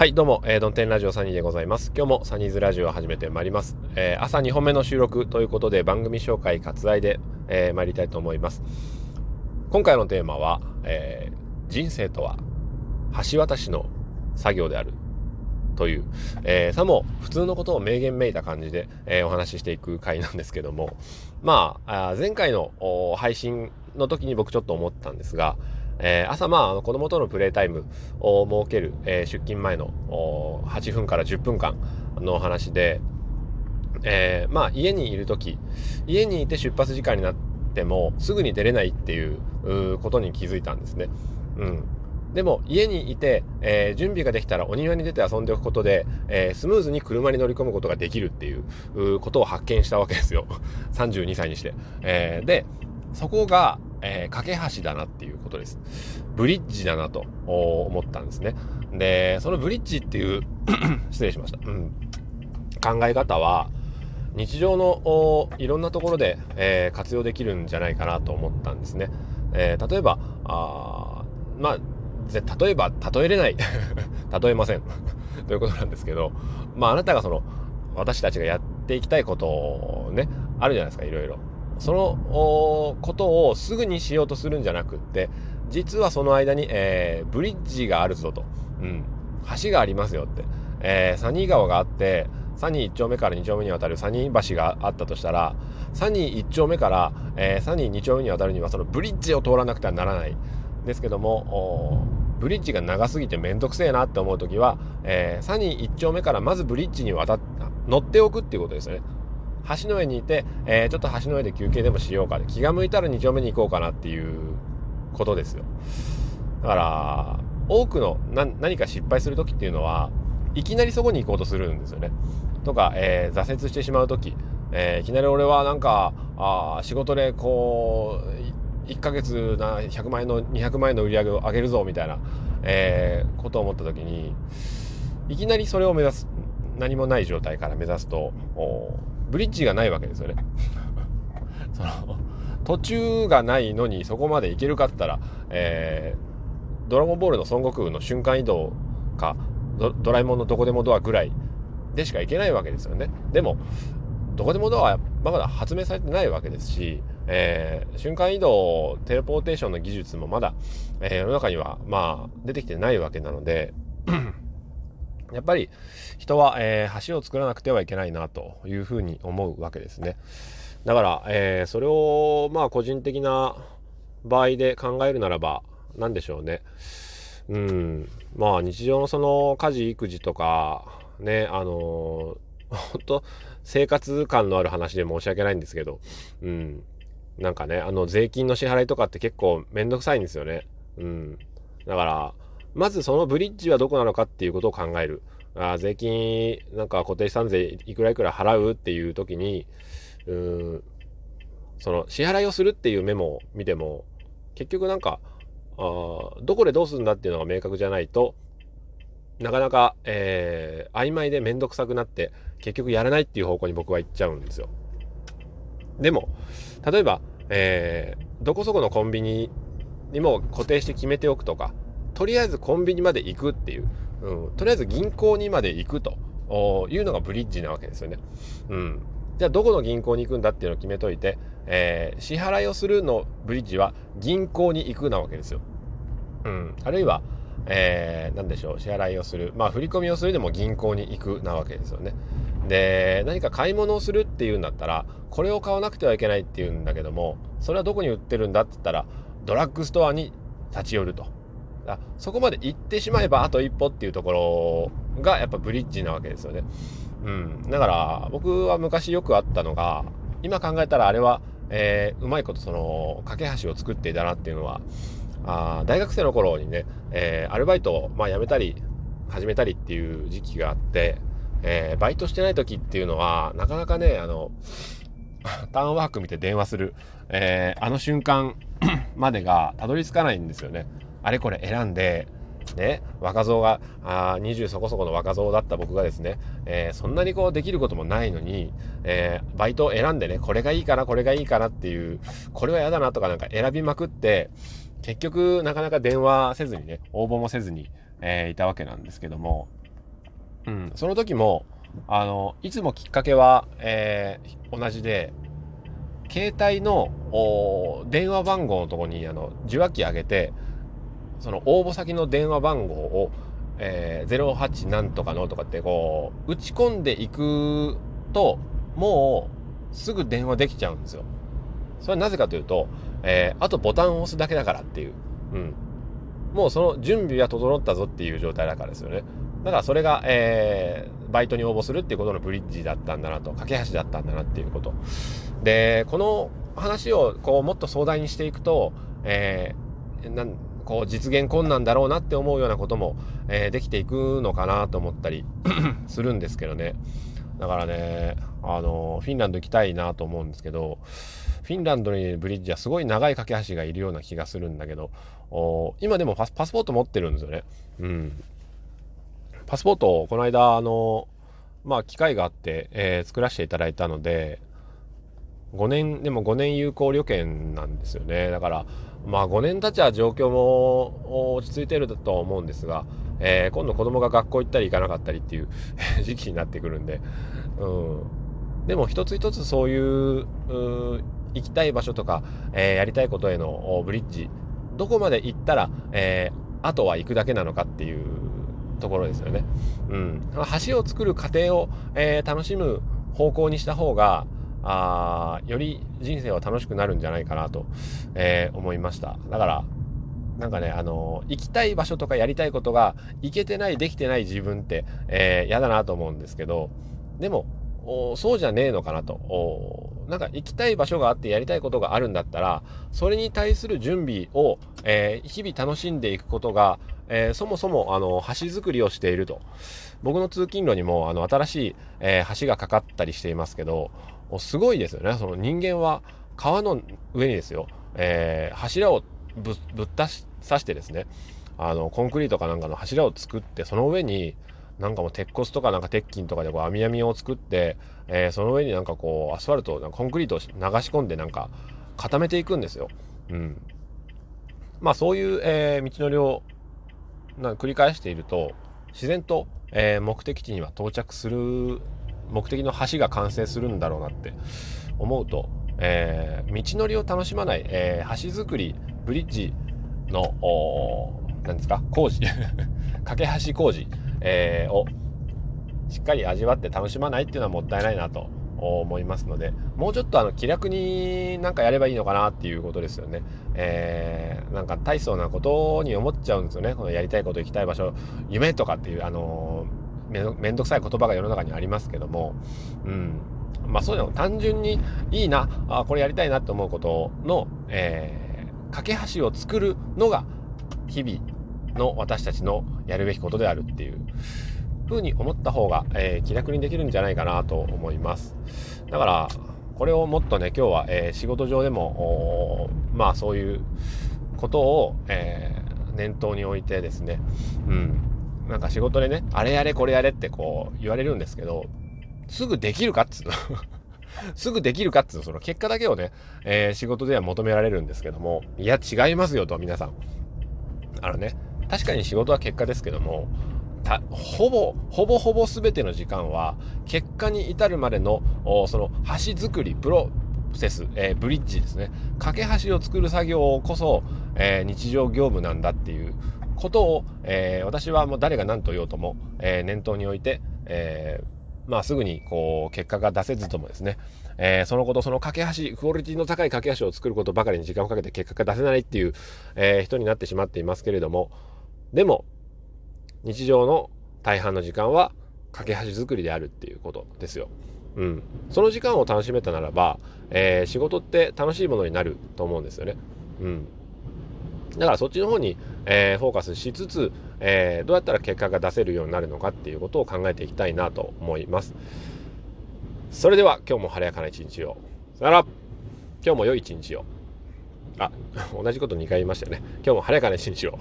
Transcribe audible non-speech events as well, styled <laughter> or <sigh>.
はい、どうも、えー、ドンテンラジオサニーでございます。今日もサニーズラジオを始めてまいります。えー、朝2本目の収録ということで番組紹介割愛で、えー、参りたいと思います。今回のテーマは、えー、人生とは橋渡しの作業であるという、えー、さも普通のことを明言めいた感じで、えー、お話ししていく回なんですけども、まあ、前回の配信の時に僕ちょっと思ったんですが、えー、朝まあ子供とのプレイタイムを設ける、えー、出勤前の8分から10分間の話で、えー、まあ家にいる時家にいて出発時間になってもすぐに出れないっていうことに気づいたんですね。うん、でも家にいて、えー、準備ができたらお庭に出て遊んでおくことで、えー、スムーズに車に乗り込むことができるっていうことを発見したわけですよ。<laughs> 32歳にして、えー、でそこがえー、架け橋だなっていうことです。ブリッジだなと思ったんですね。で、そのブリッジっていう <coughs> 失礼しました。うん、考え方は、日常のいろんなところで、えー、活用できるんじゃないかなと思ったんですね。えー、例えば、あまあ、例えば、例えれない <laughs> 例えません <laughs> ということなんですけど、まあ、あなたがその、私たちがやっていきたいことをね、あるじゃないですか、いろいろ。そのことをすぐにしようとするんじゃなくって実はその間に、えー、ブリッジがあるぞと、うん、橋がありますよって、えー、サニー川があってサニー1丁目から2丁目に渡るサニー橋があったとしたらサニー1丁目から、えー、サニー2丁目に渡るにはそのブリッジを通らなくてはならない。ですけどもブリッジが長すぎて面倒くせえなって思う時は、えー、サニー1丁目からまずブリッジに渡っ乗っておくっていうことですよね。橋の上にいて、えー、ちょっと橋の上で休憩でもしようかで気が向いたら2丁目に行こうかなっていうことですよ。だから多くの何か失敗する時っていうのはいきなりそこに行こうとするんですよね。とか、えー、挫折してしまう時、えー、いきなり俺はなんかあ仕事でこう1ヶ月な100万円の200万円の売り上げを上げるぞみたいな、えー、ことを思った時にいきなりそれを目指す何もない状態から目指すとブリッジがないわけですよね。<laughs> その途中がないのにそこまで行けるかったら、えー、ドラゴンボールの孫悟空の瞬間移動かドラえもんのどこでもドアぐらいでしか行けないわけですよね。でもどこでもドアはまだ発明されてないわけですし、えー、瞬間移動テレポーテーションの技術もまだ、えー、世の中にはまあ出てきてないわけなのでやっぱり人は、えー、橋を作らなくてはいけないなというふうに思うわけですね。だから、えー、それをまあ個人的な場合で考えるならば何でしょうね。うん、まあ日常のその家事育児とかねあの <laughs> 本当生活感のある話で申し訳ないんですけど、うん、なんかねあの税金の支払いとかって結構めんどくさいんですよね。うん、だからまずそのブリッジはどこなのかっていうことを考える。あ税金、なんか固定資産税いくらいくら払うっていう時に、うん、その支払いをするっていうメモを見ても、結局なんか、あどこでどうするんだっていうのが明確じゃないと、なかなか、えー、曖昧でめんどくさくなって、結局やらないっていう方向に僕は行っちゃうんですよ。でも、例えば、えー、どこそこのコンビニにも固定して決めておくとか、とりあえずコンビニまで行くっていう、うん、とりあえず銀行にまで行くというのがブリッジなわけですよね。うん、じゃあどこの銀行に行くんだっていうのを決めといて、えー、支払いをするのブリッジは銀行に行くなわけですよ。うん、あるいは、えー、何でしょう支払いをするまあ振り込みをするでも銀行に行くなわけですよね。で何か買い物をするっていうんだったらこれを買わなくてはいけないっていうんだけどもそれはどこに売ってるんだって言ったらドラッグストアに立ち寄ると。あそこまで行ってしまえばあと一歩っていうところがやっぱブリッジなわけですよね。うん、だから僕は昔よくあったのが今考えたらあれは、えー、うまいことその架け橋を作っていたなっていうのはあ大学生の頃にね、えー、アルバイトを、まあ、辞めたり始めたりっていう時期があって、えー、バイトしてない時っていうのはなかなかねあの <laughs> ターンワーク見て電話する、えー、あの瞬間 <coughs> までがたどり着かないんですよね。あれこれ選んで、ね、若造が、あ20そこそこの若造だった僕がですね、えー、そんなにこうできることもないのに、えー、バイトを選んでね、これがいいかな、これがいいかなっていう、これは嫌だなとかなんか選びまくって、結局なかなか電話せずにね、応募もせずに、えー、いたわけなんですけども、うん、その時もあのいつもきっかけは、えー、同じで携帯の電話番号のとこにあの受話器上げてその応募先の電話番号を、えー、08なんとかのとかってこう打ち込んでいくともうすぐ電話できちゃうんですよ。それはなぜかというと、えー、あとボタンを押すだけだからっていう。うん。もうその準備は整ったぞっていう状態だからですよね。だからそれが、えー、バイトに応募するっていうことのブリッジだったんだなと、架け橋だったんだなっていうこと。で、この話をこうもっと壮大にしていくと、えー、なんこう実現困難だろうなって思うようなことも、えー、できていくのかなと思ったり <coughs> するんですけどね。だからね、あの、フィンランド行きたいなと思うんですけど、フィンランドにブリッジはすごい長い架け橋がいるような気がするんだけど、今でもパスパスポート持ってるんですよね。うん。パスポートをこの間、あの、まあ、機会があって、えー、作らせていただいたので、5年、でも5年有効旅券なんですよね。だから、まあ5年経ちは状況も落ち着いてると思うんですが、えー、今度子供が学校行ったり行かなかったりっていう <laughs> 時期になってくるんで、うん。でも一つ一つそういう、行きたい場所とか、えー、やりたいことへのブリッジ、どこまで行ったら、えー、あとは行くだけなのかっていうところですよね。うん。橋を作る過程を、えー、楽しむ方向にした方が、あより人生は楽しくなるんじゃないかなと、えー、思いました。だから、なんかね、あの、行きたい場所とかやりたいことが行けてない、できてない自分って、えー、嫌だなと思うんですけど、でも、そうじゃねえのかなと。なんか行きたい場所があってやりたいことがあるんだったら、それに対する準備を、えー、日々楽しんでいくことが、えー、そもそも、あの、橋作りをしていると。僕の通勤路にも、あの、新しい、えー、橋がかかったりしていますけど、すごいですよね。その人間は川の上にですよ、えー、柱をぶぶっ刺してですね、あの、コンクリートかなんかの柱を作って、その上に、なんかもう鉄骨とかなんか鉄筋とかでこう網網を作って、えー、その上になんかこうアスファルトコンクリートを流し込んでなんか固めていくんですよ。うん。まあそういう、えー、道のりをな繰り返していると自然と、えー、目的地には到着する目的の橋が完成するんだろうなって思うと、えー、道のりを楽しまない、えー、橋作りブリッジの何ですか？工事。<laughs> 架け橋工事、えー、をしっかり味わって楽しまないっていうのはもったいないなと思いますのでもうちょっとあの気楽になんかやればいいのかなっていうことですよね。えー、なんか大層なことに思っちゃうんですよね。このやりたいこと行きたい場所夢とかっていうあのー、めんどくさい言葉が世の中にありますけども、うん、まあそういうの単純にいいなあこれやりたいなって思うことの、えー、架け橋を作るのが日々の私たちのやるべきことであるっていうふうに思った方が、えー、気楽にできるんじゃないかなと思います。だから、これをもっとね、今日は、えー、仕事上でも、まあそういうことを、えー、念頭に置いてですね、うん。なんか仕事でね、あれやれこれやれってこう言われるんですけど、すぐできるかっつうの <laughs> すぐできるかっつうの、その結果だけをね、えー、仕事では求められるんですけども、いや違いますよと、皆さん。あのね、確かに仕事は結果ですけども、ほぼ、ほぼほぼ全ての時間は、結果に至るまでの、その橋作り、プロセス、えー、ブリッジですね。架け橋を作る作業こそ、えー、日常業務なんだっていうことを、えー、私はもう誰が何と言おうとも、え念頭に置いて、えまあすぐにこう結果が出せずともですね、えそのこと、その架け橋、クオリティの高い架け橋を作ることばかりに時間をかけて結果が出せないっていう、え人になってしまっていますけれども、でも、日常の大半の時間は架け橋作りであるっていうことですよ。うん。その時間を楽しめたならば、えー、仕事って楽しいものになると思うんですよね。うん。だからそっちの方に、えー、フォーカスしつつ、えー、どうやったら結果が出せるようになるのかっていうことを考えていきたいなと思います。それでは今日も晴れやかな一日を。さよなら今日も良い一日を。あ、<laughs> 同じこと2回言いましたよね。今日も晴れやかな一日を。